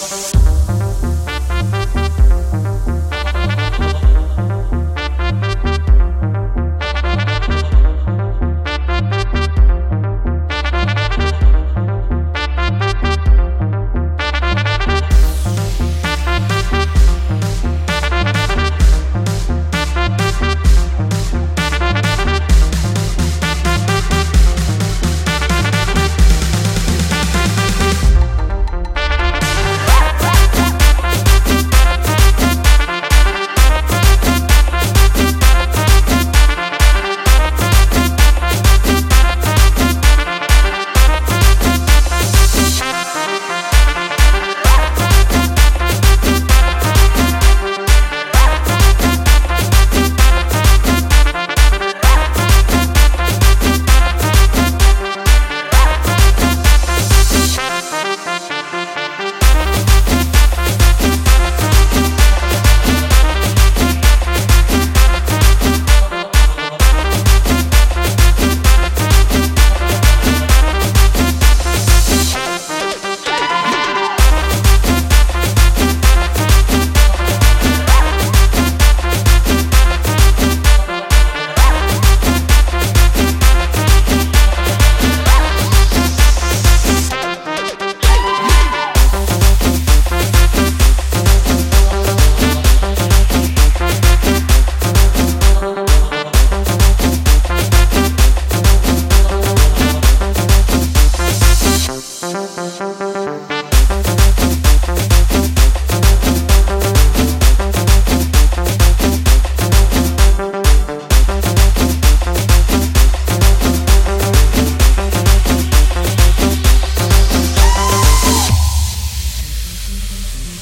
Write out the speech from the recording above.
Bye.